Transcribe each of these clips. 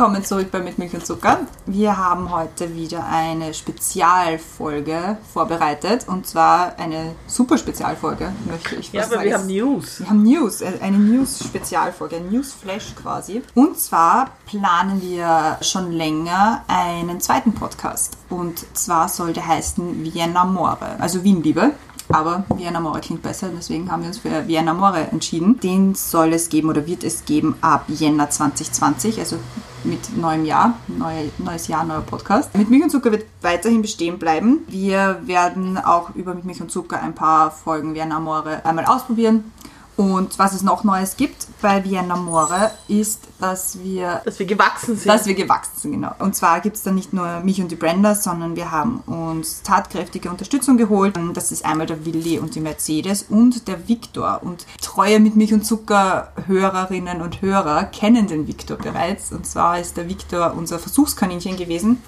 Willkommen zurück bei Mit Milch und Zucker. Wir haben heute wieder eine Spezialfolge vorbereitet und zwar eine super Spezialfolge, möchte ich Ja, fast aber wir sagen. haben News. Wir haben News, äh, eine News-Spezialfolge, ein News-Flash quasi. Und zwar planen wir schon länger einen zweiten Podcast. Und zwar soll der heißen Vienna More, also Wien-Liebe. Aber Vienna More klingt besser, deswegen haben wir uns für Vienna More entschieden. Den soll es geben oder wird es geben ab Jänner 2020, also mit neuem Jahr, neue, neues Jahr, neuer Podcast. Mit Milch und Zucker wird weiterhin bestehen bleiben. Wir werden auch über Mit Milch und Zucker ein paar Folgen Vienna More einmal ausprobieren. Und was es noch Neues gibt bei Vienna More ist, dass wir Dass wir gewachsen sind. dass wir gewachsen sind, genau. Und zwar gibt es dann nicht nur mich und die Brenda, sondern wir haben uns tatkräftige Unterstützung geholt. Das ist einmal der Willi und die Mercedes und der Viktor. Und treue mit Milch und Zucker Hörerinnen und Hörer kennen den Viktor bereits. Und zwar ist der Viktor unser Versuchskaninchen gewesen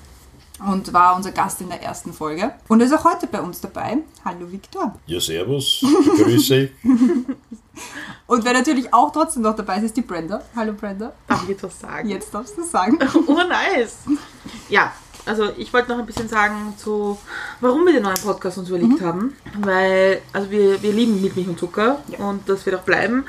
und war unser Gast in der ersten Folge. Und er ist auch heute bei uns dabei. Hallo Viktor. Ja, servus, grüße. Und wer natürlich auch trotzdem noch dabei ist, ist die Brenda. Hallo Brenda. Darf ich jetzt was sagen? Jetzt darfst du sagen. Oh, nice. Ja, also ich wollte noch ein bisschen sagen zu, warum wir den neuen Podcast uns überlegt haben. Weil, also wir, wir lieben mit Milch und Zucker und das wird auch bleiben.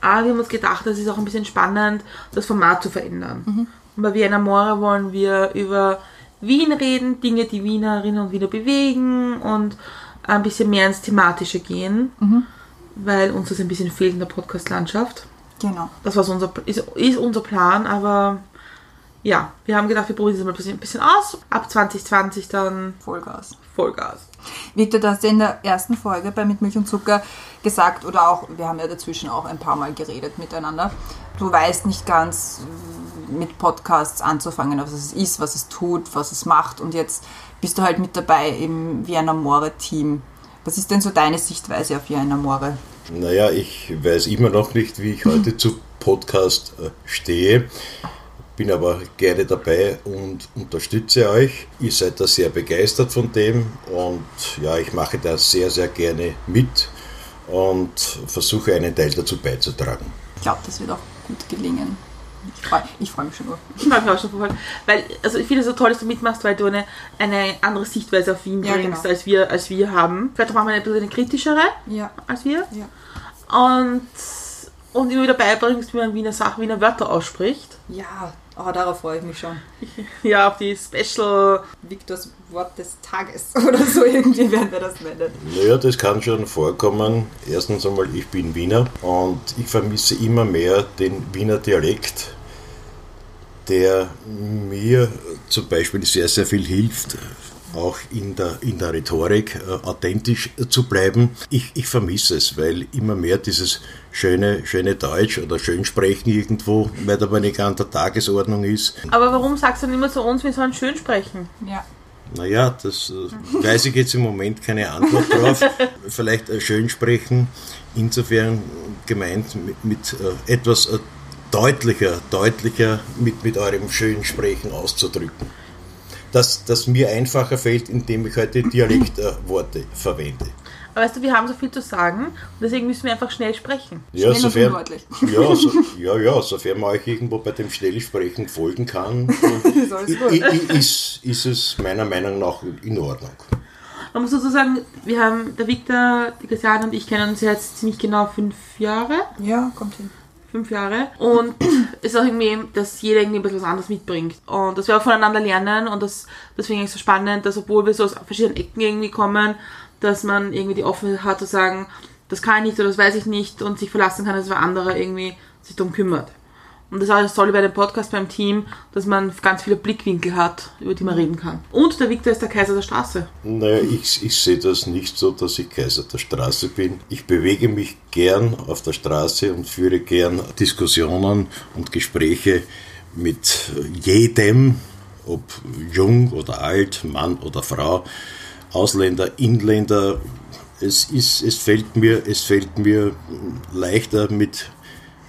Aber wir haben uns gedacht, es ist auch ein bisschen spannend, das Format zu verändern. Und bei Vienna More wollen wir über Wien reden, Dinge, die Wienerinnen und Wiener bewegen und ein bisschen mehr ins Thematische gehen. Weil uns das ein bisschen fehlt in der Podcast-Landschaft. Genau. Das war unser, ist, ist unser Plan, aber ja, wir haben gedacht, wir probieren das mal ein bisschen, ein bisschen aus. Ab 2020 dann Vollgas. Vollgas. Victor, du hast ja in der ersten Folge bei Mit Milch und Zucker gesagt, oder auch, wir haben ja dazwischen auch ein paar Mal geredet miteinander, du weißt nicht ganz mit Podcasts anzufangen, was es ist, was es tut, was es macht und jetzt bist du halt mit dabei im Vienna More Team. Was ist denn so deine Sichtweise auf Vienna More? Naja, ich weiß immer noch nicht, wie ich heute zu Podcast äh, stehe, bin aber gerne dabei und unterstütze euch. Ihr seid da sehr begeistert von dem und ja, ich mache da sehr, sehr gerne mit und versuche einen Teil dazu beizutragen. Ich glaube, das wird auch gut gelingen. Ich freue ich freu mich schon nur. Ich mag mich auch schon voll. Weil, also ich finde es so toll, dass du mitmachst, weil du eine, eine andere Sichtweise auf Wien Ja, bringst, genau. als, wir, als wir haben. Vielleicht machen wir ein bisschen eine kritischere Ja. als wir. Ja. Und, und immer wieder beibringst, wie man Wiener Sachen, Wiener Wörter ausspricht. Ja, aber darauf freue ich mich schon. Ja, auf die Special Viktors Wort des Tages oder so irgendwie werden wir das nennen. Naja, das kann schon vorkommen. Erstens einmal, ich bin Wiener und ich vermisse immer mehr den Wiener Dialekt, der mir zum Beispiel sehr, sehr viel hilft, auch in der, in der Rhetorik äh, authentisch zu bleiben. Ich, ich vermisse es, weil immer mehr dieses schöne, schöne Deutsch oder Schönsprechen irgendwo mehr oder weniger an der Tagesordnung ist. Aber warum sagst du dann immer zu uns, wir sollen schön sprechen? Ja. Naja, das äh, weiß ich jetzt im Moment keine Antwort drauf. Vielleicht äh, schön sprechen, insofern gemeint mit, mit äh, etwas äh, deutlicher, deutlicher mit, mit eurem schönen Sprechen auszudrücken. Das, das mir einfacher fällt, indem ich heute Dialektworte äh, verwende. Aber weißt du, wir haben so viel zu sagen und deswegen müssen wir einfach schnell sprechen. Ja, Schnell und sofern, ja, so, ja, ja, sofern man euch irgendwo bei dem Schnellsprechen folgen kann, Ist ist, ist es meiner Meinung nach in Ordnung. Man muss dazu sagen, wir haben, der Victor, die Christiane und ich kennen uns jetzt ziemlich genau fünf Jahre. Ja, kommt hin. Fünf Jahre. Und es ist auch irgendwie, dass jeder irgendwie ein bisschen was anderes mitbringt. Und dass wir auch voneinander lernen und das, deswegen ist es so spannend, dass obwohl wir so aus verschiedenen Ecken irgendwie kommen, dass man irgendwie die Offenheit hat zu sagen, das kann ich nicht oder das weiß ich nicht und sich verlassen kann, dass wer andere irgendwie sich darum kümmert. Und das das Tolle bei dem Podcast beim Team, dass man ganz viele Blickwinkel hat, über die man reden kann. Und der Victor ist der Kaiser der Straße. Naja, ich, ich sehe das nicht so, dass ich Kaiser der Straße bin. Ich bewege mich gern auf der Straße und führe gern Diskussionen und Gespräche mit jedem, ob jung oder alt, Mann oder Frau, Ausländer, Inländer. Es, ist, es, fällt mir, es fällt mir leichter mit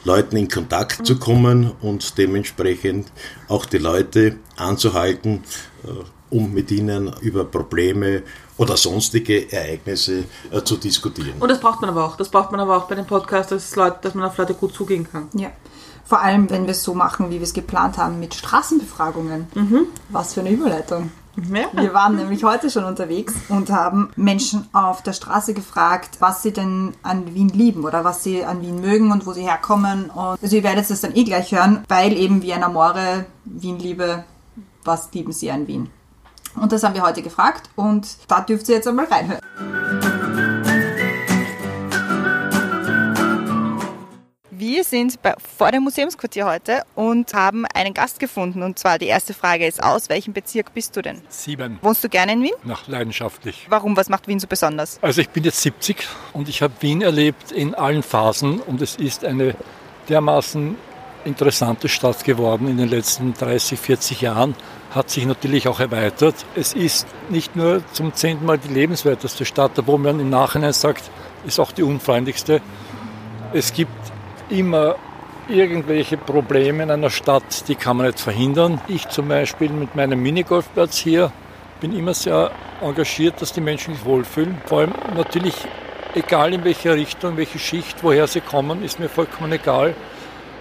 Leuten in Kontakt zu kommen und dementsprechend auch die Leute anzuhalten, äh, um mit ihnen über Probleme oder sonstige Ereignisse äh, zu diskutieren. Und das braucht man aber auch. Das braucht man aber auch bei dem Podcast, dass, Leute, dass man auf Leute gut zugehen kann. Ja. Vor allem, wenn wir es so machen, wie wir es geplant haben, mit Straßenbefragungen. Was für eine Überleitung. Ja. Wir waren nämlich heute schon unterwegs und haben Menschen auf der Straße gefragt, was sie denn an Wien lieben oder was sie an Wien mögen und wo sie herkommen. Und also ihr werdet es dann eh gleich hören, weil eben Wien Amore, Wien Liebe, was lieben sie an Wien? Und das haben wir heute gefragt und da dürft ihr jetzt einmal reinhören. Wir sind bei, vor dem Museumsquartier heute und haben einen Gast gefunden. Und zwar die erste Frage ist, aus welchem Bezirk bist du denn? Sieben. Wohnst du gerne in Wien? Nach leidenschaftlich. Warum? Was macht Wien so besonders? Also ich bin jetzt 70 und ich habe Wien erlebt in allen Phasen und es ist eine dermaßen interessante Stadt geworden in den letzten 30, 40 Jahren, hat sich natürlich auch erweitert. Es ist nicht nur zum zehnten Mal die lebenswerteste Stadt, wo man im Nachhinein sagt, ist auch die unfreundlichste. Es gibt immer irgendwelche Probleme in einer Stadt, die kann man nicht verhindern. Ich zum Beispiel mit meinem Minigolfplatz hier bin immer sehr engagiert, dass die Menschen sich wohlfühlen. Vor allem natürlich, egal in welche Richtung, welche Schicht, woher sie kommen, ist mir vollkommen egal.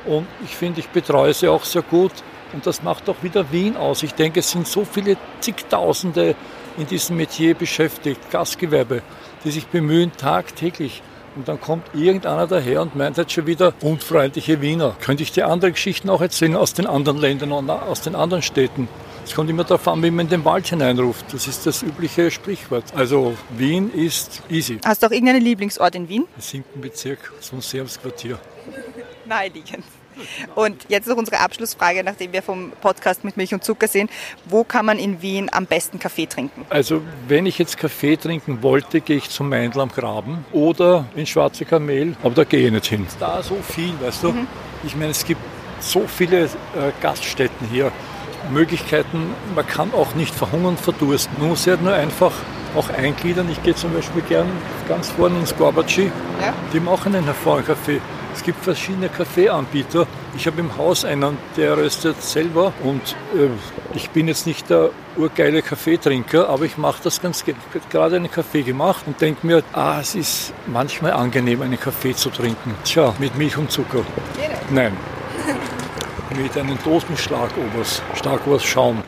Und ich finde, ich betreue sie auch sehr gut. Und das macht auch wieder Wien aus. Ich denke, es sind so viele zigtausende in diesem Metier beschäftigt, Gastgewerbe, die sich bemühen tagtäglich. Und dann kommt irgendeiner daher und meint jetzt schon wieder unfreundliche Wiener. Könnte ich dir andere Geschichten auch erzählen aus den anderen Ländern und aus den anderen Städten? Es kommt immer darauf an, wie man in den Wald hineinruft. Das ist das übliche Sprichwort. Also Wien ist easy. Hast du auch irgendeinen Lieblingsort in Wien? Im siebten Bezirk, das Museumsquartier. Naheliegend. Und jetzt noch unsere Abschlussfrage, nachdem wir vom Podcast mit Milch und Zucker sind. Wo kann man in Wien am besten Kaffee trinken? Also wenn ich jetzt Kaffee trinken wollte, gehe ich zum Meindl am Graben oder in Schwarze Kamel, aber da gehe ich nicht hin. Da so viel, weißt du. Ich meine, es gibt so viele äh, Gaststätten hier, Möglichkeiten, man kann auch nicht verhungern, verdursten. Man muss sich halt nur einfach auch eingliedern. Ich gehe zum Beispiel gern ganz vorne ins Gorbatschi, Ja. die machen einen hervorragenden Kaffee. Es gibt verschiedene Kaffeeanbieter. Ich habe im Haus einen, der röstet selber und äh, ich bin jetzt nicht der urgeile Kaffeetrinker, aber ich mache das ganz gerne. Ich habe gerade einen Kaffee gemacht und denke mir, ah, es ist manchmal angenehm, einen Kaffee zu trinken. Tja, mit Milch und Zucker. Nein. mit einem Dosenschlagobers, Schlagobers Schaum.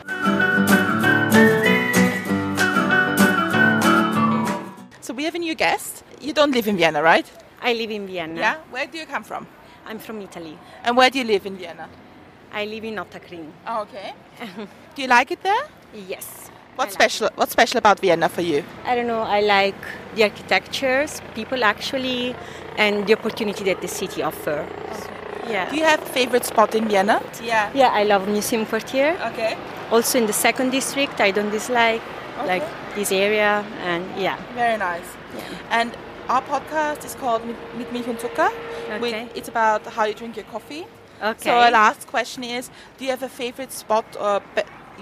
So we have a new guest. You don't live in Vienna, right? I live in Vienna. Yeah. Where do you come from? I'm from Italy. And where do you live in Vienna? I live in Ottakring. Oh, okay. do you like it there? Yes. What's like special? What's special about Vienna for you? I don't know. I like the architectures, people actually, and the opportunity that the city offers. Yeah. Do you have favorite spot in Vienna? Yeah. yeah, I love Museum Quartier. Okay. Also in the second district, I don't dislike like this area, and yeah. Very nice. Yeah. And our podcast is called Mit, Milch und Zucker. Okay. it's about how you drink your coffee. Okay. So our last question is: Do you have a favorite spot or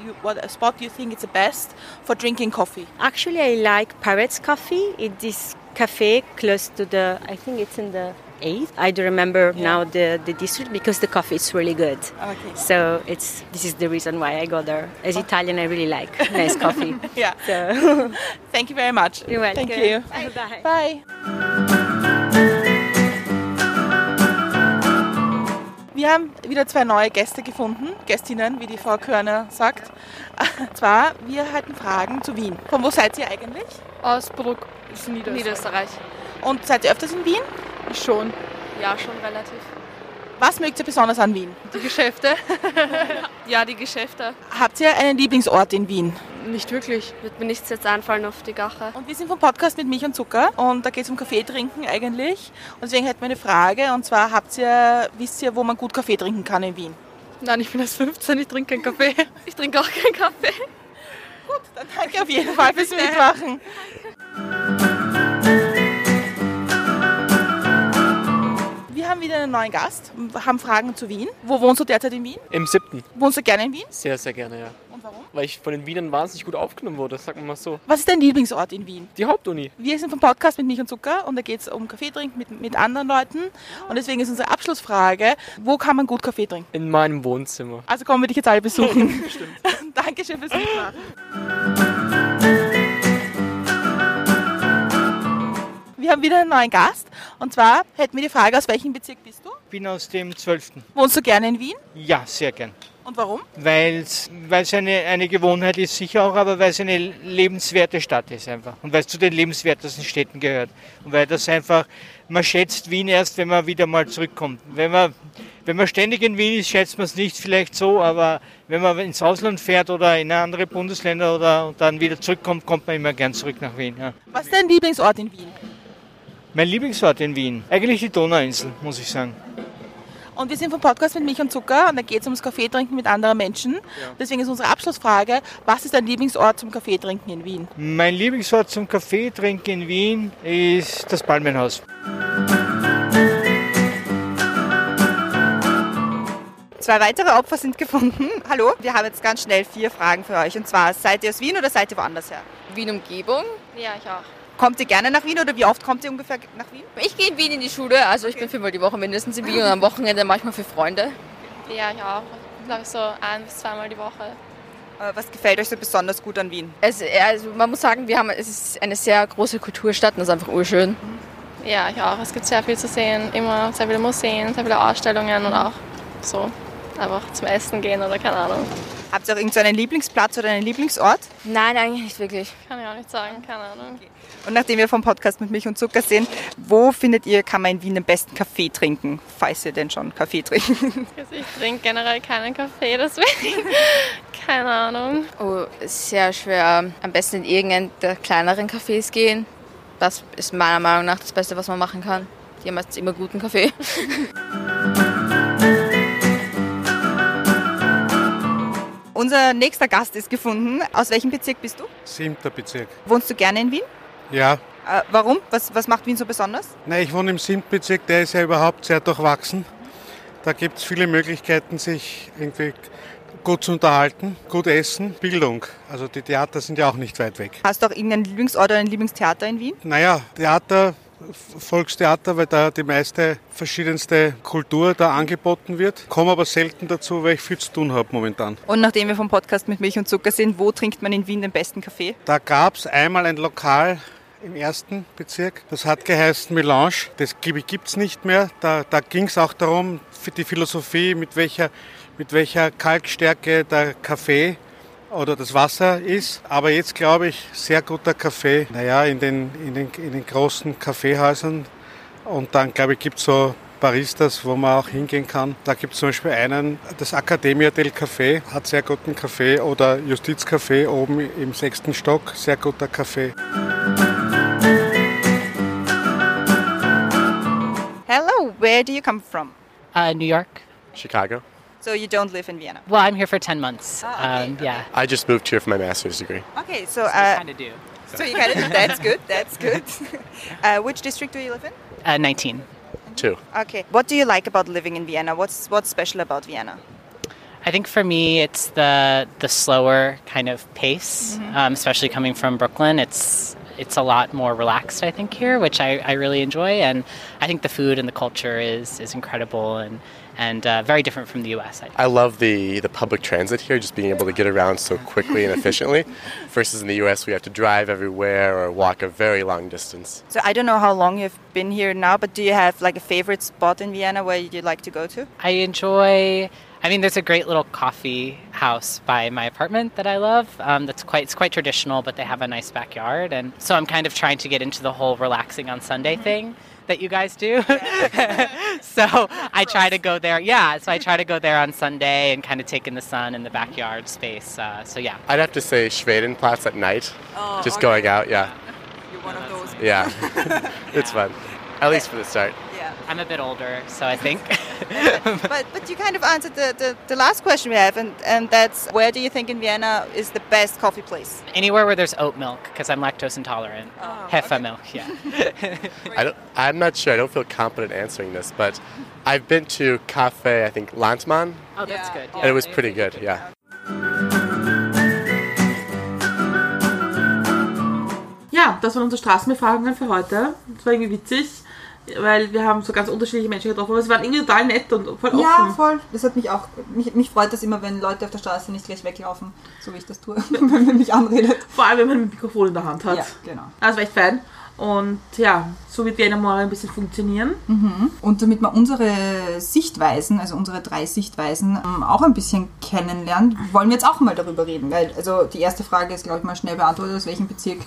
you, what a spot you think is the best for drinking coffee? Actually, I like Pirates Coffee. It's cafe close to the. I think it's in the eighth. I don't remember now the, the district because the coffee is really good. Okay. So it's this is the reason why I go there. As Italian, I really like nice coffee. Yeah. So Thank you very much. you're welcome. Thank you. Bye. Bye. Wir haben wieder zwei neue Gäste gefunden, Gästinnen, wie die Frau Körner sagt. Und zwar, wir hatten Fragen zu Wien. Von wo seid ihr eigentlich? Aus Bruck, das ist Niederösterreich. Und seid ihr öfters in Wien? Schon. Ja, schon relativ. Was mögt ihr besonders an Wien? Die Geschäfte? ja, die Geschäfte. Habt ihr einen Lieblingsort in Wien? Nicht wirklich. Wird mir nichts jetzt einfallen auf die Gache. Und wir sind vom Podcast mit Milch und Zucker und da geht es um Kaffee trinken eigentlich. Und deswegen hätten wir eine Frage und zwar habt ihr, wisst ihr, wo man gut Kaffee trinken kann in Wien? Nein, ich bin erst 15, ich trinke keinen Kaffee. Ich trinke auch keinen Kaffee. Dann danke auf jeden Fall fürs Mitmachen. haben wieder einen neuen Gast, haben Fragen zu Wien. Wo wohnst du derzeit in Wien? Im siebten. Wohnst du gerne in Wien? Sehr, sehr gerne, ja. Und warum? weil ich von den Wienern wahnsinnig gut aufgenommen wurde, sagen wir mal so. Was ist dein Lieblingsort in Wien? Die Hauptuni. Wir sind vom Podcast mit Milch und Zucker und da geht es um Kaffee trinken mit, mit anderen Leuten. Und deswegen ist unsere Abschlussfrage, wo kann man gut Kaffee trinken? In meinem Wohnzimmer. Also kommen wir dich jetzt alle besuchen. Dankeschön fürs Mitmachen. Haben wieder einen neuen Gast. Und zwar hätten wir die Frage, aus welchem Bezirk bist du? bin aus dem 12. Wohnst du gerne in Wien? Ja, sehr gern. Und warum? Weil es eine, eine Gewohnheit ist, sicher auch, aber weil es eine lebenswerte Stadt ist einfach. Und weil es zu den lebenswertesten Städten gehört. Und weil das einfach, man schätzt Wien erst, wenn man wieder mal zurückkommt. Wenn man, wenn man ständig in Wien ist, schätzt man es nicht vielleicht so, aber wenn man ins Ausland fährt oder in andere Bundesländer oder und dann wieder zurückkommt, kommt man immer gern zurück nach Wien. Ja. Was ist dein Lieblingsort in Wien? Mein Lieblingsort in Wien, eigentlich die Donauinsel, muss ich sagen. Und wir sind vom Podcast mit Milch und Zucker und da geht es ums Kaffee trinken mit anderen Menschen. Deswegen ist unsere Abschlussfrage, was ist dein Lieblingsort zum Kaffee trinken in Wien? Mein Lieblingsort zum Kaffee trinken in Wien ist das Palmenhaus. Zwei weitere Opfer sind gefunden. Hallo, wir haben jetzt ganz schnell vier Fragen für euch. Und zwar, seid ihr aus Wien oder seid ihr woanders her? Wien-Umgebung? Ja, ich auch. Kommt ihr gerne nach Wien oder wie oft kommt ihr ungefähr nach Wien? Ich gehe in Wien in die Schule, also ich bin fünfmal die Woche mindestens in Wien und am Wochenende manchmal für Freunde. Ja, ich auch. Glaube ich so ein bis zweimal die Woche. Äh, Was gefällt euch so besonders gut an Wien? Es, also man muss sagen, wir haben, es ist eine sehr große Kulturstadt und das ist einfach urschön. Ja, ich auch. Es gibt sehr viel zu sehen. Immer sehr viele Museen, sehr viele Ausstellungen und auch so einfach zum Essen gehen oder keine Ahnung. Habt ihr auch irgendeinen Lieblingsplatz oder einen Lieblingsort? Nein, eigentlich nicht wirklich. Kann ich auch nicht sagen, keine Ahnung. Und nachdem wir vom Podcast mit Milch und Zucker sind, wo findet ihr, kann man in Wien den besten Kaffee trinken, falls ihr denn schon Kaffee trinkt? Also ich trinke generell keinen Kaffee, deswegen keine Ahnung. Oh, ist sehr schwer. Am besten in irgendeinen der kleineren Cafés gehen. Das ist meiner Meinung nach das Beste, was man machen kann. Die haben meistens immer guten Kaffee. Unser nächster Gast ist gefunden. Aus welchem Bezirk bist du? Siebter Bezirk. Wohnst du gerne in Wien? Ja. Äh, warum? Was, was macht Wien so besonders? Na, ich wohne im siebten Bezirk, der ist ja überhaupt sehr durchwachsen. Da gibt es viele Möglichkeiten, sich irgendwie gut zu unterhalten, gut essen, Bildung. Also die Theater sind ja auch nicht weit weg. Hast du auch irgendeinen Lieblingsort oder ein Lieblingstheater in Wien? Naja, Theater, Volkstheater, weil da die meiste verschiedenste Kultur da angeboten wird. Komme aber selten dazu, weil ich viel zu tun habe momentan. Und nachdem wir vom Podcast mit Milch und Zucker sind, wo trinkt man in Wien den besten Kaffee? Da gab es einmal ein Lokal im ersten Bezirk. Das hat geheißen Melange. Das gibt es nicht mehr. Da, da ging es auch darum, für die Philosophie, mit welcher, mit welcher Kalkstärke der Kaffee oder das Wasser ist. Aber jetzt glaube ich, sehr guter Kaffee. Naja, in den, in den, in den großen Kaffeehäusern. Und dann glaube ich, gibt es so Baristas, wo man auch hingehen kann. Da gibt es zum Beispiel einen, das Academia del Café hat sehr guten Kaffee oder Justizcafé oben im sechsten Stock, sehr guter Kaffee. Hello, where do you come from? Uh, New York. Chicago. So you don't live in Vienna? Well, I'm here for 10 months. um, yeah. I just moved here for my master's degree. Okay, so... Uh, kind of do. So you kind of do That's good, that's good. uh, which district do you live in? Uh, 19. Two. Okay. What do you like about living in Vienna? What's, what's special about Vienna? I think for me, it's the the slower kind of pace, Mhm. um, especially coming from Brooklyn. It's it's a lot more relaxed, I think, here, which I, I really enjoy, and I think the food and the culture is is incredible and and uh, very different from the U.S. I I love the, the public transit here, just being able to get around so quickly and efficiently. Versus in the US, we have to drive everywhere or walk a very long distance. So I don't know how long you've been here now, but do you have like a favorite spot in Vienna where you'd like to go to? I enjoy. I mean, there's a great little coffee house by my apartment that I love. Um, that's quite it's quite traditional, but they have a nice backyard, and so I'm kind of trying to get into the whole relaxing on Sunday thing that you guys do. so I try to go there. Yeah, so I try to go there on Sunday and kind of take in the sun in the backyard space. Uh, so yeah. I'd have to say Schwedenplatz at night. Oh, just okay. going out, yeah. You're one of those. Yeah. it's fun. At least for the start. I'm a bit older, so I think. but but you kind of answered the, the, the, last question we have, and, and that's where do you think in Vienna is the best coffee place? Anywhere where there's oat milk, because I'm lactose intolerant. Oh, Hefe okay. milk, yeah. I I'm not sure. I don't feel competent answering this, but I've been to Cafe, I think, Lantmann. Oh, that's yeah. good. Yeah. And it was pretty good, good. yeah. Ja, das waren unsere Straßenbefragungen für heute. Das war irgendwie witzig. Weil wir haben so ganz unterschiedliche Menschen getroffen, aber sie waren irgendwie total nett und voll offen. Ja, voll. Das hat mich auch. Mich, mich freut das immer, wenn Leute auf der Straße nicht gleich weglaufen, so wie ich das tue, wenn man mich anredet. Vor allem, wenn man ein Mikrofon in der Hand hat. Ja, genau. Also war echt fein. Und ja, so wird Vienna More ein bisschen funktionieren. Mhm. Und damit man unsere Sichtweisen, also unsere drei Sichtweisen, ähm, auch ein bisschen kennenlernt, wollen wir jetzt auch mal darüber reden. Weil, also die erste Frage ist, glaube ich, mal schnell beantwortet. Aus welchem Bezirk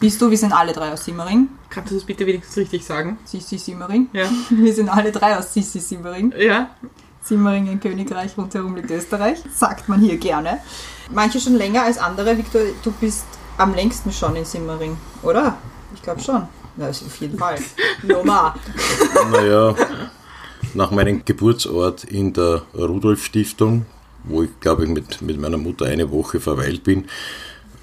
bist du? Wir sind alle drei aus Simmering. Kannst du das bitte wenigstens richtig sagen? Sissi Simmering. Ja. Wir sind alle drei aus Sissi Simmering. Ja. Simmering in Königreich, rundherum liegt Österreich. Sagt man hier gerne. Manche schon länger als andere. Victor, du bist am längsten schon in Simmering, oder? Ich glaube schon. Ja, ist auf jeden Fall. Normal. Naja, nach meinem Geburtsort in der Rudolf-Stiftung, wo ich glaube ich mit, mit meiner Mutter eine Woche verweilt bin,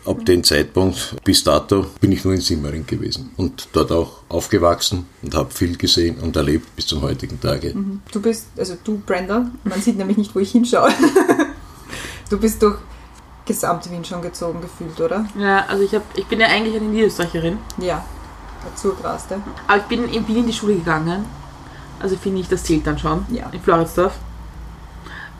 ab dem Zeitpunkt bis dato bin ich nur in Simmering gewesen und dort auch aufgewachsen und habe viel gesehen und erlebt bis zum heutigen Tage. Mhm. Du bist, also du, Brenda, man sieht nämlich nicht, wo ich hinschaue. Du bist durch gesamt Wien schon gezogen gefühlt, oder? Ja, also ich, hab, ich bin ja eigentlich eine Niederösterreicherin. Ja, dazu graste. Aber ich bin in Wien in die Schule gegangen. Also finde ich, das zählt dann schon. Ja. In Floridsdorf.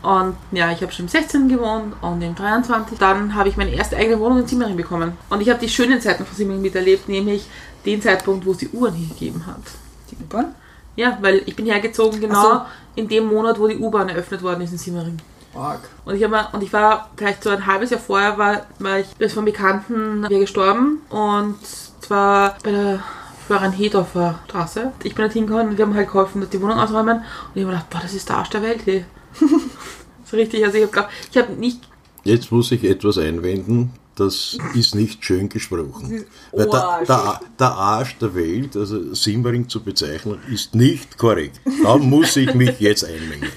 Und ja, ich habe schon im 16 gewohnt und im 23. Dann habe ich meine erste eigene Wohnung in Simmering bekommen. Und ich habe die schönen Zeiten von Simmering miterlebt, nämlich den Zeitpunkt, wo es die U-Bahn hier gegeben hat. Die U-Bahn? Ja, weil ich bin hergezogen genau Ach in dem Monat, wo die U-Bahn eröffnet worden ist in Simmering. Arg. Und ich, mal, und ich war vielleicht so ein halbes Jahr vorher, war, war ich ist von Bekannten hier gestorben. Und zwar bei der Florian Hedorfer Straße. Ich bin dort hingekommen und die haben halt geholfen, die Wohnung ausräumen. Und ich habe mir gedacht, boah, das ist der Arsch der Welt hier. so richtig, also ich habe ich hab nicht Jetzt muss ich etwas einwenden, das ist nicht schön gesprochen. Weil der, der, der Arsch der Welt, also Simmering zu bezeichnen, ist nicht korrekt. Da muss ich mich jetzt einmengen.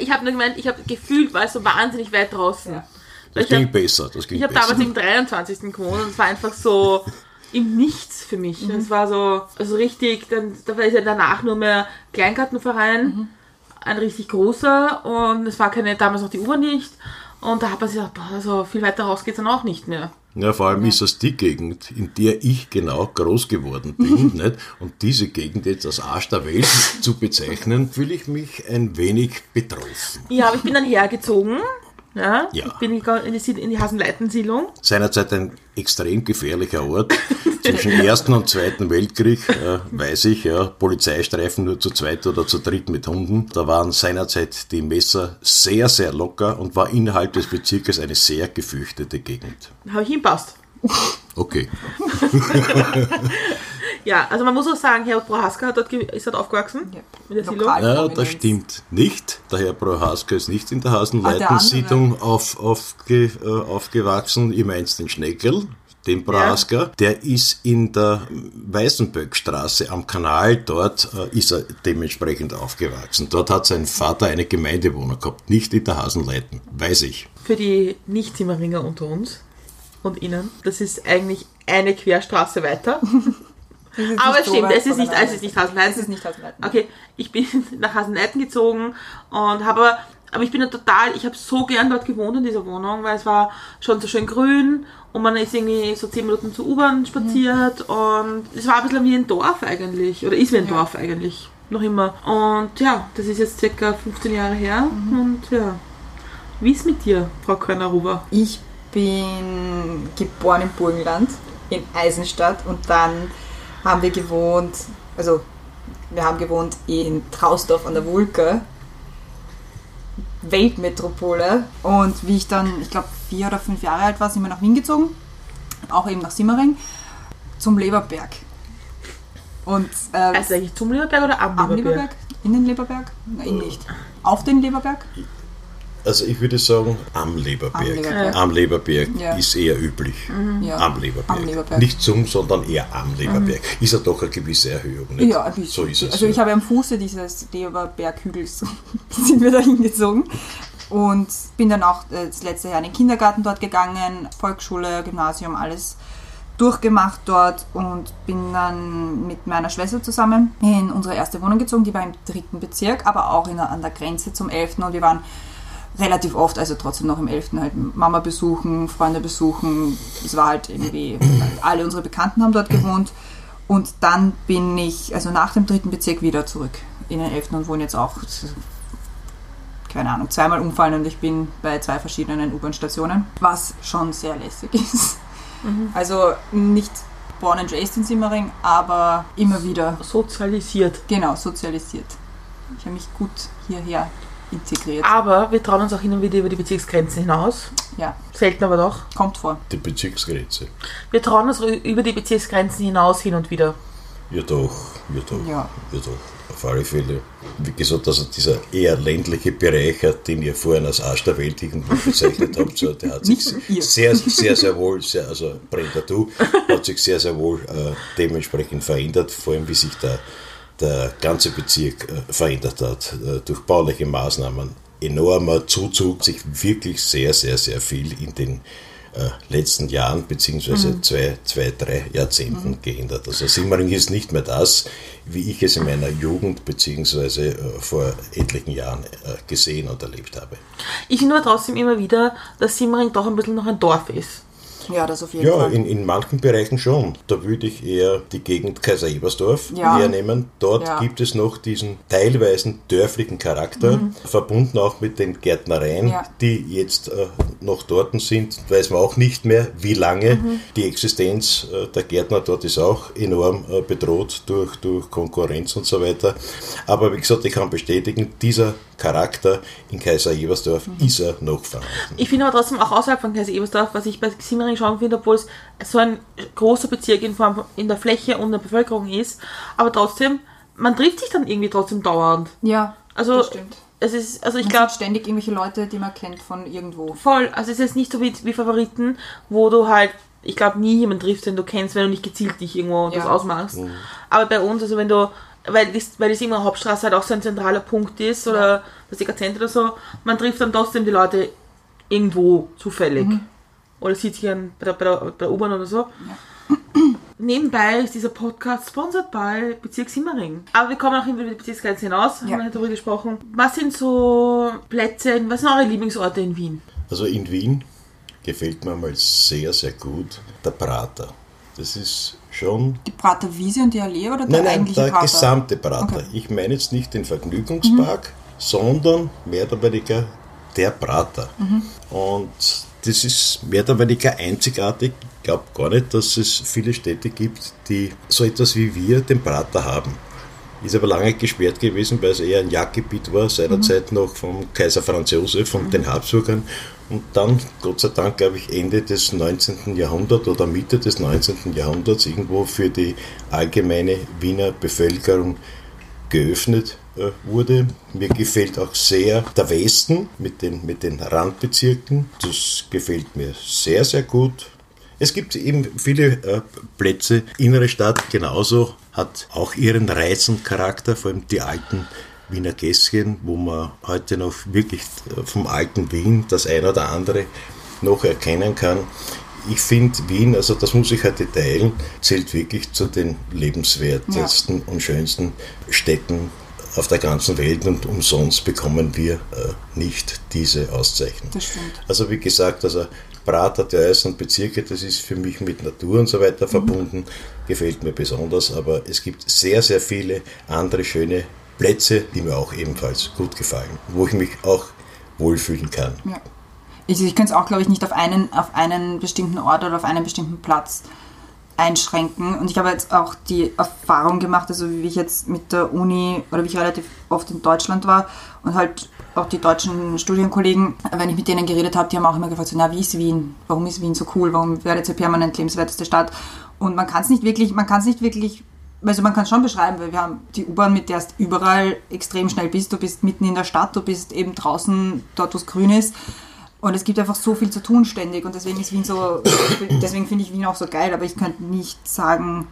Ich habe nur gemeint, ich habe gefühlt, war es so wahnsinnig weit draußen. Das Ich ging hab- besser. Das ging Ich habe damals im 23. gewohnt und es war einfach so im Nichts für mich. Es war so also richtig, dann da war ja danach nur mehr Kleingartenverein, ein richtig großer und es war keine, damals noch die Uhr nicht. Und da hat man sich gedacht, boah, so viel weiter raus geht's dann auch nicht mehr. Ja, vor allem ist das die Gegend, in der ich genau groß geworden bin. nicht? Und diese Gegend jetzt als Arsch der Welt zu bezeichnen, fühle ich mich ein wenig betroffen. Ja, aber ich bin dann hergezogen. Ja, Ja. ich bin in die, in die Hasenleitensiedlung. Seinerzeit ein extrem gefährlicher Ort. Zwischen Ersten und Zweiten Weltkrieg, äh, weiß ich, ja, Polizeistreifen nur zu zweit oder zu dritt mit Hunden. Da waren seinerzeit die Messer sehr, sehr locker und war innerhalb des Bezirkes eine sehr gefürchtete Gegend. Habe ich hinpasst. Okay. Ja, also man muss auch sagen, Herr Prohaska hat dort, ist dort aufgewachsen. In der Siedlung. Ja, das stimmt nicht. Der Herr Prohaska ist nicht in der Ah, Hasenleitensiedlung auf, aufge, äh, aufgewachsen. Ihr meint den Schneckel, den Prohaska. Der ist in der Weißenböckstraße am Kanal. Dort äh, ist er dementsprechend aufgewachsen. Dort hat sein Vater eine Gemeindewohnung gehabt, nicht in der Hasenleiten. Weiß ich. Für die Nicht-Zimmeringer unter uns und Ihnen, das ist eigentlich eine Querstraße weiter. Aber es stimmt, weit es ist nicht, es ist nicht Hasenleiten. Es ist nicht Hasenleiten. Okay, ich bin nach Hasenleiten gezogen und habe, aber ich bin ja total, ich habe so gern dort gewohnt in dieser Wohnung, weil es war schon so schön grün und man ist irgendwie so 10 Minuten zur U-Bahn spaziert und es war ein bisschen wie ein Dorf eigentlich, oder ist wie ein Dorf eigentlich, noch immer. Und ja, das ist jetzt circa 15 Jahre her und ja, wie ist mit dir, Frau Körner-Ruber? Ich bin geboren im Burgenland, in Eisenstadt und dann haben wir gewohnt, also wir haben gewohnt in Trausdorf an der Wulke, Weltmetropole. Und wie ich dann, ich glaube, vier oder fünf Jahre alt war, sind wir nach Wien gezogen, auch eben nach Simmering, zum Leberberg. Und, äh, Also eigentlich zum Leberberg oder am, am Leberberg? Leberberg? In den Leberberg? Nein, nicht. Auf den Leberberg? Also ich würde sagen, am Leberberg. Am Leberberg. Am Leberberg Ja. ist eher üblich. Mhm. Ja. Am Leberberg. Am Leberberg. Nicht zum, sondern eher am Leberberg. Ist ja doch eine gewisse Erhöhung. Nicht? Ja, ein bisschen. So ist es. Also ich habe am Fuße dieses Leberberghügels sind wir da hingezogen und bin dann auch äh, das letzte Jahr in den Kindergarten dort gegangen, Volksschule, Gymnasium, alles durchgemacht dort und bin dann mit meiner Schwester zusammen in unsere erste Wohnung gezogen, die war im dritten Bezirk, aber auch in, an der Grenze zum elften und wir waren relativ oft, also trotzdem noch im 11. halt Mama besuchen, Freunde besuchen. Es war halt irgendwie, alle unsere Bekannten haben dort gewohnt. Und dann bin ich, also nach dem dritten Bezirk wieder zurück in den 11. und wohne jetzt auch, keine Ahnung, zweimal umfallen und ich bin bei zwei verschiedenen U-Bahn-Stationen, was schon sehr lässig ist. Mhm. Also nicht born and raised in Simmering, aber immer wieder sozialisiert. Genau, sozialisiert. Ich habe mich gut hierher integriert. Aber wir trauen uns auch hin und wieder über die Bezirksgrenzen hinaus. Ja. Selten aber doch. Kommt vor. Die Bezirksgrenze. Wir trauen uns über die Bezirksgrenzen hinaus hin und wieder. Ja doch, ja doch, ja. ja doch. Auf alle Fälle. Wie gesagt, also dieser eher ländliche Bereich, den ihr vorhin als Arsch der Welt irgendwo bezeichnet habt, so, der hat sich sehr, sehr, sehr wohl, sehr, also Brenda, du, hat sich sehr, sehr wohl äh, dementsprechend verändert, vor allem wie sich der, der ganze Bezirk äh, verändert hat äh, durch bauliche Maßnahmen. Enormer Zuzug, sich wirklich sehr, sehr, sehr viel in den äh, letzten Jahren beziehungsweise Mhm. zwei, zwei, drei Jahrzehnten geändert. Also Simmering ist nicht mehr das, wie ich es in meiner Jugend beziehungsweise äh, vor etlichen Jahren äh, gesehen und erlebt habe. Ich finde aber trotzdem immer wieder, dass Simmering doch ein bisschen noch ein Dorf ist. Ja, das auf jeden Ja, Fall. in, in manchen Bereichen schon. Da würde ich eher die Gegend Kaiser-Ebersdorf Ja. hernehmen. Dort Ja. gibt es noch diesen teilweise dörflichen Charakter, Mhm. verbunden auch mit den Gärtnereien, Ja. die jetzt äh, noch dort sind. Weiß man auch nicht mehr, wie lange. Mhm. Die Existenz äh, der Gärtner dort ist auch enorm äh, bedroht durch, durch Konkurrenz und so weiter. Aber wie gesagt, ich kann bestätigen, dieser Charakter in Kaiser-Ebersdorf Mhm. ist er noch vorhanden. Ich finde aber trotzdem auch außerhalb von Kaiser Ebersdorf, was ich bei Simmering schon finde, obwohl es so ein großer Bezirk in Form in der Fläche und der Bevölkerung ist, aber trotzdem, man trifft sich dann irgendwie trotzdem dauernd. Ja, Also, das stimmt. es ist, also ich glaube, ständig irgendwelche Leute, die man kennt von irgendwo. voll, also es ist jetzt nicht so wie, wie Favoriten, wo du halt, ich glaube, nie jemanden triffst, den du kennst, wenn du nicht gezielt dich irgendwo Ja. das ausmachst. Aber bei uns, also wenn du, weil das, weil das immer Hauptstraße halt auch so ein zentraler Punkt ist oder das Zentrum oder so, man trifft dann trotzdem die Leute irgendwo zufällig. Mhm. Oder sieht sich an, bei der, bei der, bei der U-Bahn oder so. Nebenbei ist dieser Podcast sponsored bei Bezirk Simmering. Aber wir kommen auch über die Bezirksgrenze hinaus, haben Ja. wir darüber gesprochen. Was sind so Plätze, was sind eure Lieblingsorte in Wien? Also in Wien gefällt mir mal sehr, sehr gut der Prater. Das ist schon. Die Prater Wiese und die Allee oder der Nein, nein, eigentliche der Prater? gesamte Prater. Okay. Ich meine jetzt nicht den Vergnügungspark, sondern mehr oder weniger der Prater. Mhm. Und das ist mehr oder weniger einzigartig. Ich glaube gar nicht, dass es viele Städte gibt, die so etwas wie wir den Prater haben. Ist aber lange gesperrt gewesen, weil es eher ein Jagdgebiet war, seinerzeit noch vom Kaiser Franz Josef und den Habsburgern. Und dann, Gott sei Dank, glaube ich, Ende des 19. Jahrhunderts oder Mitte des 19. Jahrhunderts irgendwo für die allgemeine Wiener Bevölkerung geöffnet äh, wurde. Mir gefällt auch sehr der Westen mit den, mit den Randbezirken. Das gefällt mir sehr, sehr gut. Es gibt eben viele äh, Plätze. Innere Stadt genauso hat auch ihren Reiz und Charakter, vor allem die alten Wiener Gässchen, wo man heute noch wirklich äh, vom alten Wien das eine oder andere noch erkennen kann. Ich finde Wien, also das muss ich heute teilen, zählt wirklich zu den lebenswertesten und schönsten Städten auf der ganzen Welt und umsonst bekommen wir äh, nicht diese Auszeichnung. Das stimmt. Also wie gesagt, also Prater, der äußeren Bezirke, das ist für mich mit Natur und so weiter verbunden, gefällt mir besonders, aber es gibt sehr, sehr viele andere schöne Plätze, die mir auch ebenfalls gut gefallen, wo ich mich auch wohlfühlen kann. Ja. Ich, ich könnte es auch, glaube ich, nicht auf einen, auf einen bestimmten Ort oder auf einen bestimmten Platz einschränken. Und ich habe jetzt auch die Erfahrung gemacht, also wie ich jetzt mit der Uni oder wie ich relativ oft in Deutschland war und halt auch die deutschen Studienkollegen, wenn ich mit denen geredet habe, die haben auch immer gefragt, so, na, wie ist Wien? Warum ist Wien so cool? Warum werdet ihr permanent lebenswerteste Stadt? Und man kann es nicht wirklich, man kann es nicht wirklich also man kann es schon beschreiben, weil wir haben die U-Bahn, mit der du überall extrem schnell bist. Du bist mitten in der Stadt, du bist eben draußen, dort wo es grün ist. Und es gibt einfach so viel zu tun ständig. Und deswegen ist Wien so, deswegen finde ich Wien auch so geil. Aber ich könnte nicht sagen,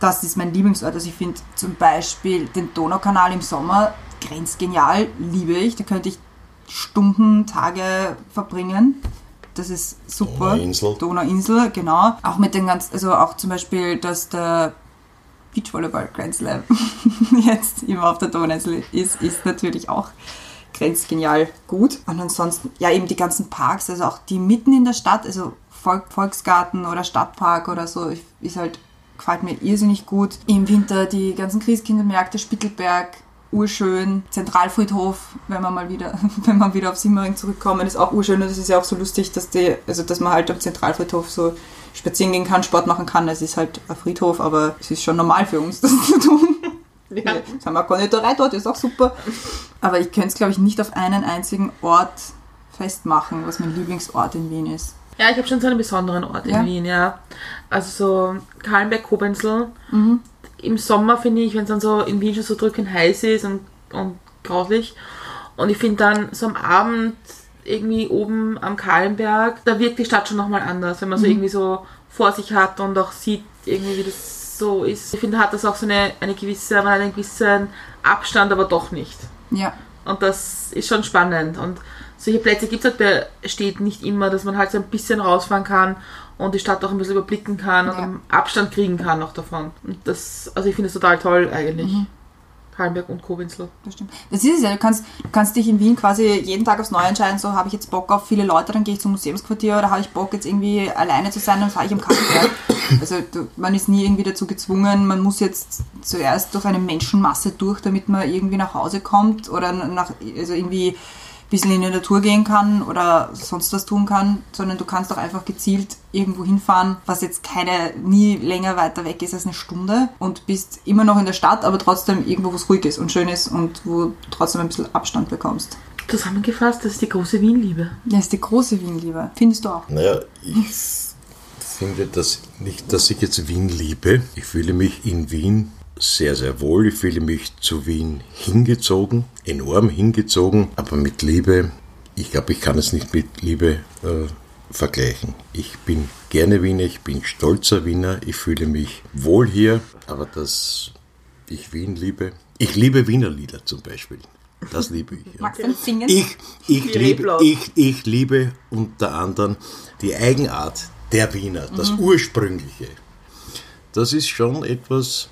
das ist mein Lieblingsort. Also ich finde zum Beispiel den Donaukanal im Sommer grenzgenial, liebe ich. Da könnte ich Stunden, Tage verbringen. Das ist super. Donauinsel. Donauinsel, genau. Auch mit den ganz, also auch zum Beispiel, dass der Beachvolleyball Grand Slam jetzt immer auf der Donauinsel ist, ist natürlich auch grenzgenial gut. Und ansonsten, ja, eben die ganzen Parks, also auch die mitten in der Stadt, also Volk, Volksgarten oder Stadtpark oder so, ist halt, gefällt mir irrsinnig gut. Im Winter die ganzen Christkindlmärkte, Spittelberg, urschön. Zentralfriedhof, wenn man mal wieder, wenn man wieder auf Simmering zurückkommen, ist auch urschön und es ist ja auch so lustig, dass die, also dass man halt am Zentralfriedhof so spazieren gehen kann, Sport machen kann. Es ist halt ein Friedhof, aber es ist schon normal für uns, das zu tun. Ja. Jetzt haben wir eine Konditorei dort, ist auch super. Aber ich könnte es, glaube ich, nicht auf einen einzigen Ort festmachen, was mein Lieblingsort in Wien ist. Ja, ich habe schon so einen besonderen Ort Ja? in Wien, ja. Also so Kahlenberg-Kobenzl. Mhm. Im Sommer finde ich, wenn es dann so in Wien schon so drückend heiß ist und, und grauslich. Und ich finde dann so am Abend irgendwie oben am Kahlenberg, da wirkt die Stadt schon nochmal anders, wenn man so Mhm. irgendwie so vor sich hat und auch sieht irgendwie, wie das so ist. Ich finde, hat das auch so eine, eine gewisse, man hat einen gewissen Abstand, aber doch nicht. Ja. Und das ist schon spannend. Und solche Plätze gibt es halt bei Städten nicht immer, dass man halt so ein bisschen rausfahren kann und die Stadt auch ein bisschen überblicken kann und einen Abstand kriegen kann noch davon. Und das, also ich finde es total toll eigentlich. Mhm. Hallenberg und Kobenzl. Das stimmt. Das ist es ja, du kannst, du kannst dich in Wien quasi jeden Tag aufs Neue entscheiden, so habe ich jetzt Bock auf viele Leute, dann gehe ich zum Museumsquartier oder habe ich Bock jetzt irgendwie alleine zu sein, dann fahre ich am Kaffeeberg. Also man ist nie irgendwie dazu gezwungen, man muss jetzt zuerst durch eine Menschenmasse durch, damit man irgendwie nach Hause kommt oder nach, also irgendwie ein bisschen in die Natur gehen kann oder sonst was tun kann, sondern du kannst auch einfach gezielt irgendwo hinfahren, was jetzt keine, nie länger weiter weg ist als eine Stunde und bist immer noch in der Stadt, aber trotzdem irgendwo, wo es ruhig ist und schön ist und wo du trotzdem ein bisschen Abstand bekommst. Zusammengefasst, das ist die große Wien-Liebe. Das ist die große Wien-Liebe. Findest du auch? Naja, ich finde das nicht, dass ich jetzt Wien liebe. Ich fühle mich in Wien sehr, sehr wohl. Ich fühle mich zu Wien hingezogen, enorm hingezogen, aber mit Liebe, ich glaube, ich kann es nicht mit Liebe äh, vergleichen. Ich bin gerne Wiener, ich bin stolzer Wiener, ich fühle mich wohl hier, aber dass ich Wien liebe. Ich liebe Wiener Lieder zum Beispiel. Das liebe ich. Ja. Magst du das singen? Ich, ich, liebe, ich, ich liebe unter anderem die Eigenart der Wiener, das Mhm. Ursprüngliche. Das ist schon etwas,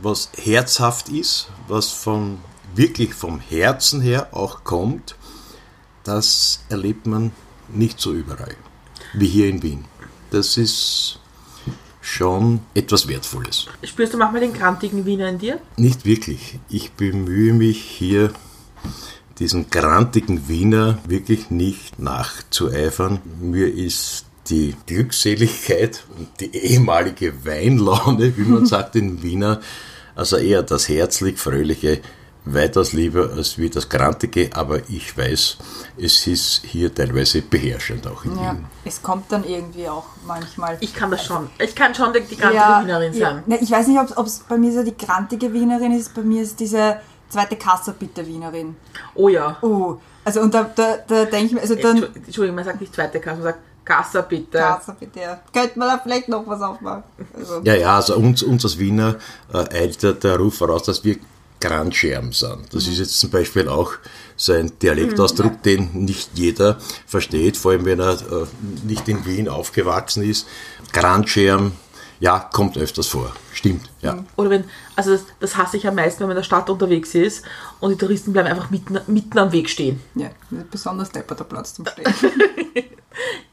was herzhaft ist, was von, wirklich vom Herzen her auch kommt. Das erlebt man nicht so überall, wie hier in Wien. Das ist schon etwas Wertvolles. Spürst du manchmal den grantigen Wiener in dir? Nicht wirklich. Ich bemühe mich hier, diesen grantigen Wiener wirklich nicht nachzueifern. Mir ist die Glückseligkeit und die ehemalige Weinlaune, wie man sagt in Wiener, also eher das herzlich fröhliche, weitaus lieber als wie das grantige, aber ich weiß, es ist hier teilweise beherrschend auch in Ja, Wien. es kommt dann irgendwie auch manchmal. Ich kann das schon. Ich kann schon die, die grantige Wienerin ja. sein. Ne, ich weiß nicht, ob es bei mir so die grantige Wienerin ist. Bei mir ist diese zweite Kasserbitter-Wienerin. Oh ja. Oh, also und da, da, da denke ich mir, also dann... Entschu- Entschuldigung, man sagt nicht zweite Kasse, man sagt Kassa bitte. Kasserbitter, ja. Könnte man da vielleicht noch was aufmachen? Also, Ja, ja, also uns, uns als Wiener äh, eilt der, der Ruf voraus, dass wir Grandscherben sind. Das ist jetzt zum Beispiel auch so ein Dialektausdruck, den nicht jeder versteht, vor allem wenn er äh, nicht in Wien aufgewachsen ist. Grandscherben, ja, kommt öfters vor. Stimmt, ja. Oder wenn, also das, das hasse ich am meisten, wenn man in der Stadt unterwegs ist und die Touristen bleiben einfach mitten, mitten am Weg stehen. Ja, besonders depperter Platz zum Stehen.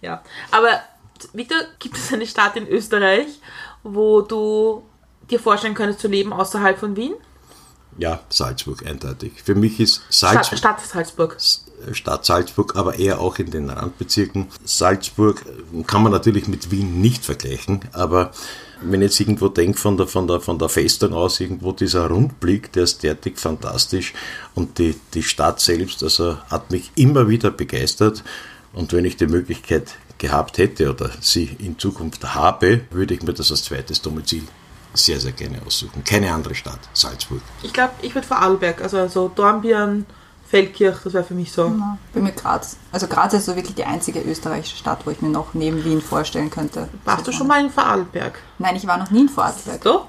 Ja. Aber Victor, gibt es eine Stadt in Österreich, wo du dir vorstellen könntest zu leben außerhalb von Wien? Ja, Salzburg eindeutig. Für mich ist Stadt, Salzburg. Stadt Salzburg. Stadt Salzburg, aber eher auch in den Randbezirken. Salzburg kann man natürlich mit Wien nicht vergleichen, aber wenn ich jetzt irgendwo denke von der, von, der, von der Festung aus, irgendwo dieser Rundblick, der ist derartig fantastisch und die, die Stadt selbst, also hat mich immer wieder begeistert und wenn ich die Möglichkeit gehabt hätte oder sie in Zukunft habe, würde ich mir das als zweites Domizil sehr, sehr gerne aussuchen. Keine andere Stadt, Salzburg. Ich glaube, ich würde Vorarlberg, also so Dornbirn, Feldkirch, das wäre für mich so. Ja, bei mir Graz. Also Graz ist so wirklich die einzige österreichische Stadt, wo ich mir noch neben Wien vorstellen könnte. Warst du schon mal in Vorarlberg? Nein, ich war noch nie in Vorarlberg. Du?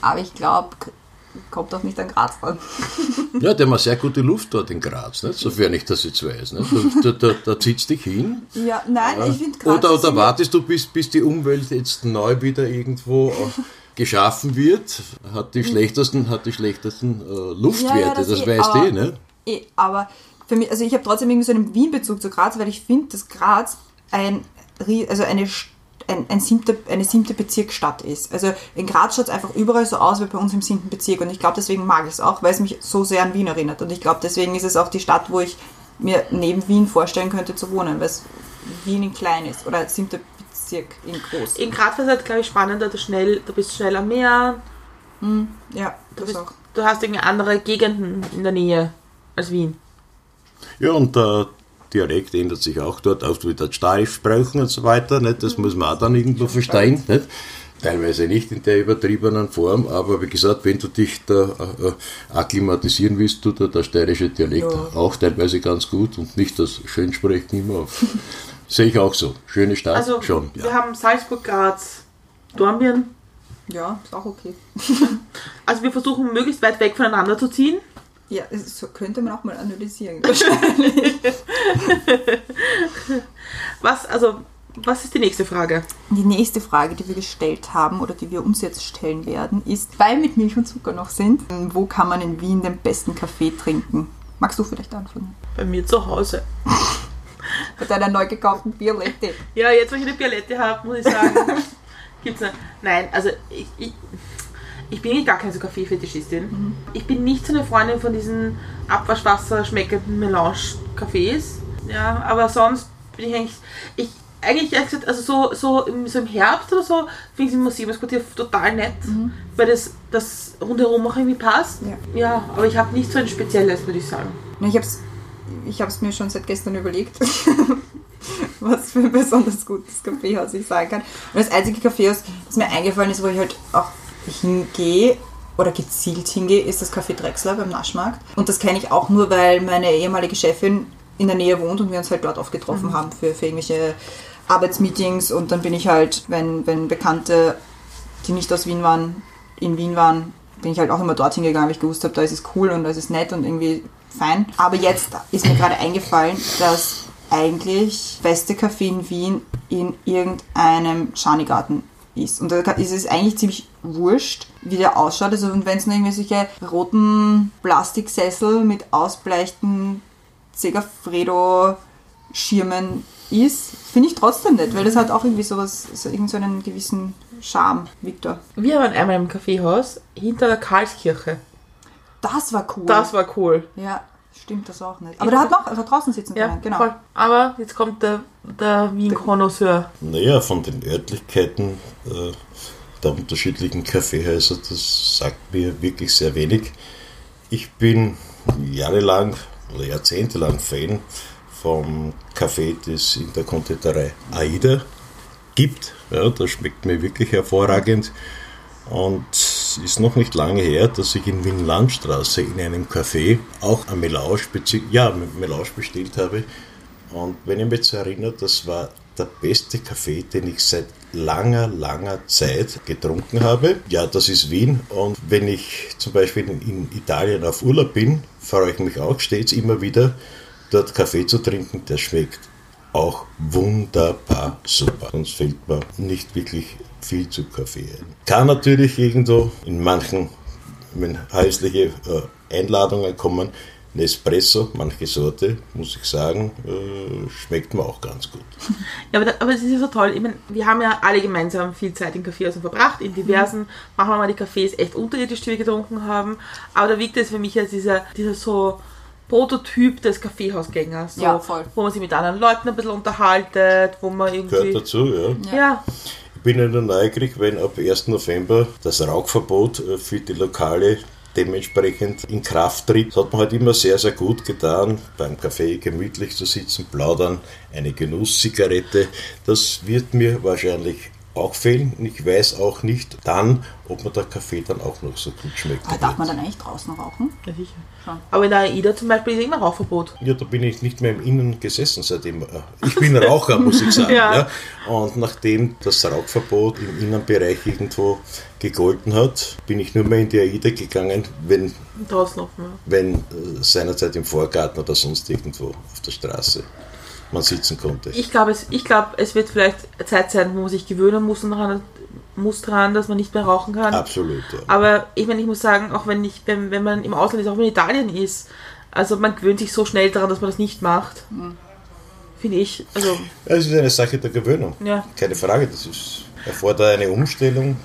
Aber ich glaube, kommt auch nicht an Graz ran. Ja, der hat sehr gute Luft dort in Graz, nicht? sofern ich das jetzt weiß. Nicht? Da, da, da, da zieht dich hin. Ja, nein, ich finde Graz. Oder, oder wartest du, bis, bis die Umwelt jetzt neu wieder irgendwo äh, geschaffen wird? Hat die schlechtesten, hat die schlechtesten äh, Luftwerte, Ja, ja, das, eh, weißt du, ne? Eh, aber für mich, also ich habe trotzdem irgendwie so einen Wien-Bezug zu Graz, weil ich finde, dass Graz ein, also eine, ein, ein siebter, eine siebte Bezirksstadt ist. Also in Graz schaut es einfach überall so aus wie bei uns im siebten Bezirk und ich glaube, deswegen mag ich es auch, weil es mich so sehr an Wien erinnert. Und ich glaube, deswegen ist es auch die Stadt, wo ich mir neben Wien vorstellen könnte zu wohnen, weil es Wien in klein ist oder siebter Bezirk in groß. In Graz ist halt, glaube ich, spannender, du, schnell, du bist schnell am Meer. Ja, du, bist, du hast irgendwie andere Gegenden in der Nähe als Wien. Ja, und der Dialekt ändert sich auch dort, oft wird dort steif sprechen und so weiter. Nicht? Das muss man auch dann irgendwo verstehen. Nicht? Teilweise nicht in der übertriebenen Form, aber wie gesagt, wenn du dich da äh, äh, akklimatisieren willst, tut der steirische Dialekt Ja. auch teilweise ganz gut und nicht das Schönsprechen immer auf. Sehe ich auch so. Schöne Stadt, Also, schon. wir haben Salzburg, Graz, Dornbirn. Ja, ist auch okay. Also wir versuchen möglichst weit weg voneinander zu ziehen. Ja, so könnte man auch mal analysieren. Was, also, was ist die nächste Frage? Die nächste Frage, die wir gestellt haben oder die wir uns jetzt stellen werden, ist, weil wir mit Milch und Zucker noch sind, wo kann man in Wien den besten Kaffee trinken? Magst du vielleicht anfangen? Bei mir zu Hause. Bei deiner neu gekauften Bierlette. Ja, jetzt, wo ich eine Bialette habe, muss ich sagen, gibt's eine. Nein, also ich, ich, ich bin eh gar keine so Kaffeefetischistin. Ich bin nicht so eine Freundin von diesen Abwaschwasser schmeckenden Melange-Kaffees. Ja, aber sonst bin ich eigentlich. Ich, eigentlich, ehrlich gesagt, also so, so, im, so im Herbst oder so, finde ich das Museumsquartier total nett, weil das, das rundherum auch irgendwie passt. Ja. ja aber ich habe nicht so ein spezielles, würde ich sagen. Ich habe es ich hab's mir schon seit gestern überlegt, was für ein besonders gutes Kaffeehaus ich sagen kann. Und das einzige Kaffeehaus, das mir eingefallen ist, wo ich halt auch hingehe oder gezielt hingehe, ist das Café Drechsler beim Naschmarkt. Und das kenne ich auch nur, weil meine ehemalige Chefin in der Nähe wohnt und wir uns halt dort oft getroffen Mhm. haben für, für irgendwelche Arbeitsmeetings. Und dann bin ich halt, wenn, wenn Bekannte, die nicht aus Wien waren, in Wien waren, bin ich halt auch immer dorthin gegangen, weil ich gewusst habe, da ist es cool und da ist es nett und irgendwie fein. Aber jetzt ist mir gerade eingefallen, dass eigentlich beste Kaffee in Wien in irgendeinem Schanigarten ist. Und da ist es eigentlich ziemlich wurscht, wie der ausschaut. Also und wenn es nur irgendwie solche roten Plastiksessel mit ausbleichten Segafredo-Schirmen ist, finde ich trotzdem nett, weil das hat auch irgendwie sowas, so irgend so einen gewissen Charme, Victor. Wir waren einmal im Kaffeehaus hinter der Karlskirche. Das war cool. Das war cool. Ja, stimmt das auch nicht. Aber da hat noch also draußen sitzen Ja, können, genau. voll. Aber jetzt kommt der, der Wien-Konnoisseur. Naja, von den Örtlichkeiten äh, der unterschiedlichen Kaffeehäuser, das sagt mir wirklich sehr wenig. Ich bin jahrelang oder jahrzehntelang Fan vom Kaffee, das in der Konditorei Aida gibt. Ja, das schmeckt mir wirklich hervorragend. Und es ist noch nicht lange her, dass ich in Wien-Landstraße in einem Café auch ein Melange, ja, Melange bestellt habe. Und wenn ich mich jetzt erinnere, das war der beste Kaffee, den ich seit langer, langer Zeit getrunken habe. Ja, das ist Wien. Und wenn ich zum Beispiel in, in Italien auf Urlaub bin, freue ich mich auch stets immer wieder, dort Kaffee zu trinken. Der schmeckt auch wunderbar super. Sonst fällt mir nicht wirklich viel zu Kaffee. Kann natürlich irgendwo in manchen, wenn häusliche äh, Einladungen kommen, Nespresso, manche Sorte, muss ich sagen, äh, schmeckt mir auch ganz gut. Ja, aber, da, aber es ist ja so toll. Ich meine, wir haben ja alle gemeinsam viel Zeit in Kaffeehäusern verbracht, in diversen. Manchmal mal die Kaffees echt unterirdisch, die wir getrunken haben. Aber da wirkt es für mich als dieser, dieser so Prototyp des Kaffeehausgängers. So, Ja, voll. Wo man sich mit anderen Leuten ein bisschen unterhaltet, wo man irgendwie. Gehört dazu, ja. Ja. Ich bin ja nur neugierig, wenn ab 1. November das Rauchverbot äh, für die Lokale dementsprechend in Kraft tritt. Das hat man halt immer sehr, sehr gut getan, beim Kaffee gemütlich zu sitzen, plaudern, eine Genusszigarette. Das wird mir wahrscheinlich auch fehlen. Und ich weiß auch nicht dann, ob mir der Kaffee dann auch noch so gut schmeckt. Aber darf man dann eigentlich draußen rauchen? Ja, sicher. Schon. Aber in der AIDA zum Beispiel ist immer Rauchverbot. Ja, da bin ich nicht mehr im Innen gesessen seitdem. äh, Ich bin Raucher, muss ich sagen. Ja. ja. Und nachdem das Rauchverbot im Innenbereich irgendwo gegolten hat, bin ich nur mehr in die AIDA gegangen, wenn, Draußen offen. Ja. wenn äh, seinerzeit im Vorgarten oder sonst irgendwo auf der Straße man sitzen konnte. Ich glaube, es, ich glaub, es wird vielleicht Zeit sein, wo man sich gewöhnen muss, daran, muss dran, dass man nicht mehr rauchen kann. Absolut, ja. Aber ich meine, ich muss sagen, auch wenn ich, wenn, wenn man im Ausland ist, auch wenn man in Italien ist, Also man gewöhnt sich so schnell daran, dass man das nicht macht. Finde ich. Also, Ja, Es ist eine Sache der Gewöhnung. Ja. Keine Frage, das ist, erfordert eine Umstellung.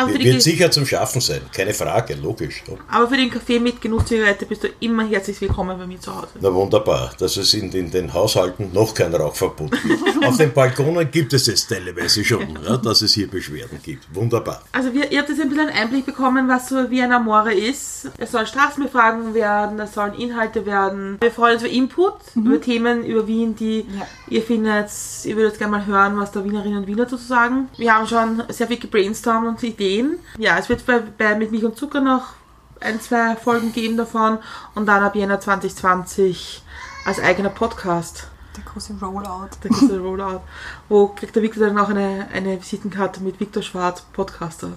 Aber Wird Ge- sicher zum Schaffen sein, keine Frage, logisch. aber für den Kaffee mit Genusszigarette bist du immer herzlich willkommen bei mir zu Hause. Na wunderbar, dass es in den, den Haushalten noch kein Rauchverbot gibt. Auf den Balkonen gibt es es teilweise schon, ja, dass es hier Beschwerden gibt. Wunderbar. Also wir, ihr habt jetzt ein bisschen einen Einblick bekommen, was so wie ein Amore ist. Es sollen Straßenbefragungen werden, es sollen Inhalte werden. Wir freuen uns über Input, über Themen über Wien, die ihr findet, ihr würdet gerne mal hören, was da Wienerinnen und Wiener dazu sagen. Wir haben schon sehr viel gebrainstormt und Ideen. Ja, es wird bei, bei Mit Milch und Zucker noch ein, zwei Folgen geben davon und dann ab Jänner 2020 als eigener Podcast. Der große Rollout. Der große Rollout. Wo kriegt der Victor dann auch eine, eine Visitenkarte mit Victor Schwarz, Podcaster.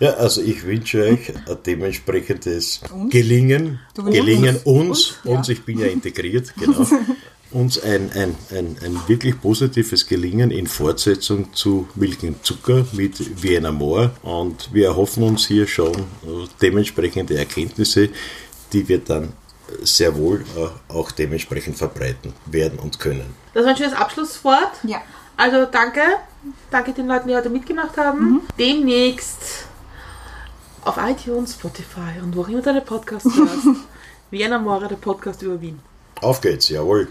Ja, also ich wünsche euch ein dementsprechendes Gelingen. Du wünschst Gelingen uns? uns, uns, ich bin ja integriert, genau. Uns ein, ein, ein, ein wirklich positives Gelingen in Fortsetzung zu Milch und Zucker mit Vienna Moor. Und wir erhoffen uns hier schon äh, dementsprechende Erkenntnisse, die wir dann sehr wohl äh, auch dementsprechend verbreiten werden und können. Das war ein schönes Abschlusswort. Ja. Also danke. Danke den Leuten, die heute mitgemacht haben. Demnächst auf iTunes, Spotify und wo auch immer deine Podcasts hörst. Vienna More, der Podcast über Wien. Auf geht's, jawohl.